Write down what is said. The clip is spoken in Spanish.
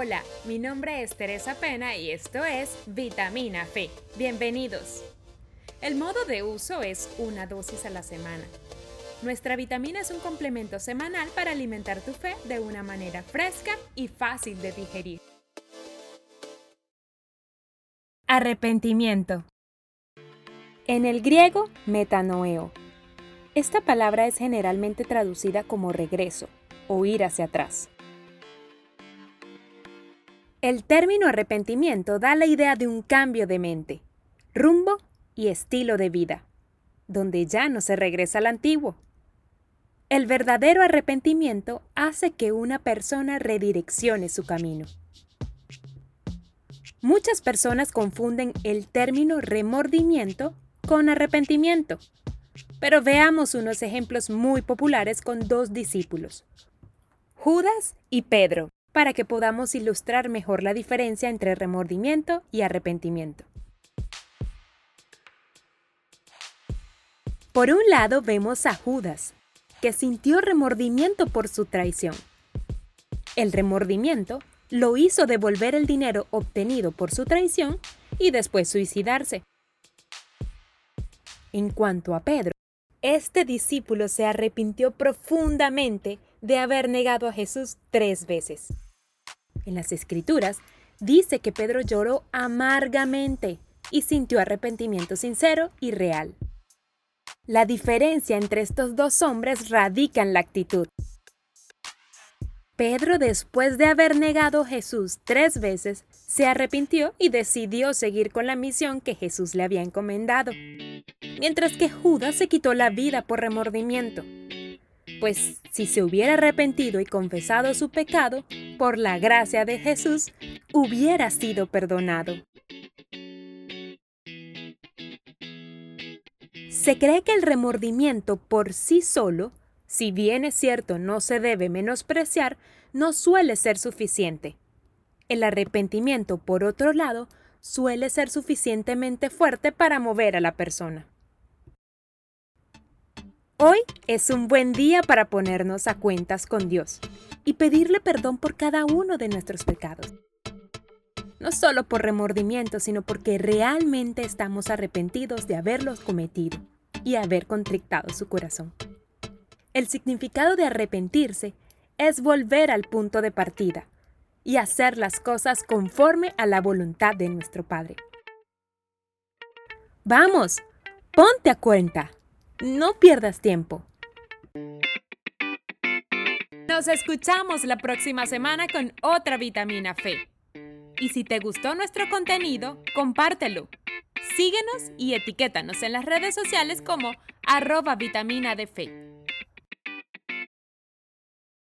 Hola, mi nombre es Teresa Pena y esto es Vitamina Fe. Bienvenidos. El modo de uso es una dosis a la semana. Nuestra vitamina es un complemento semanal para alimentar tu fe de una manera fresca y fácil de digerir. Arrepentimiento. En el griego, metanoeo. Esta palabra es generalmente traducida como regreso o ir hacia atrás. El término arrepentimiento da la idea de un cambio de mente, rumbo y estilo de vida, donde ya no se regresa al antiguo. El verdadero arrepentimiento hace que una persona redireccione su camino. Muchas personas confunden el término remordimiento con arrepentimiento, pero veamos unos ejemplos muy populares con dos discípulos, Judas y Pedro para que podamos ilustrar mejor la diferencia entre remordimiento y arrepentimiento. Por un lado vemos a Judas, que sintió remordimiento por su traición. El remordimiento lo hizo devolver el dinero obtenido por su traición y después suicidarse. En cuanto a Pedro, este discípulo se arrepintió profundamente de haber negado a Jesús tres veces. En las escrituras dice que Pedro lloró amargamente y sintió arrepentimiento sincero y real. La diferencia entre estos dos hombres radica en la actitud. Pedro, después de haber negado a Jesús tres veces, se arrepintió y decidió seguir con la misión que Jesús le había encomendado, mientras que Judas se quitó la vida por remordimiento pues si se hubiera arrepentido y confesado su pecado, por la gracia de Jesús, hubiera sido perdonado. Se cree que el remordimiento por sí solo, si bien es cierto no se debe menospreciar, no suele ser suficiente. El arrepentimiento, por otro lado, suele ser suficientemente fuerte para mover a la persona. Hoy es un buen día para ponernos a cuentas con Dios y pedirle perdón por cada uno de nuestros pecados. No solo por remordimiento, sino porque realmente estamos arrepentidos de haberlos cometido y haber contrictado su corazón. El significado de arrepentirse es volver al punto de partida y hacer las cosas conforme a la voluntad de nuestro Padre. Vamos, ponte a cuenta. No pierdas tiempo. Nos escuchamos la próxima semana con otra vitamina Fe. Y si te gustó nuestro contenido, compártelo. Síguenos y etiquétanos en las redes sociales como arroba vitamina de fe.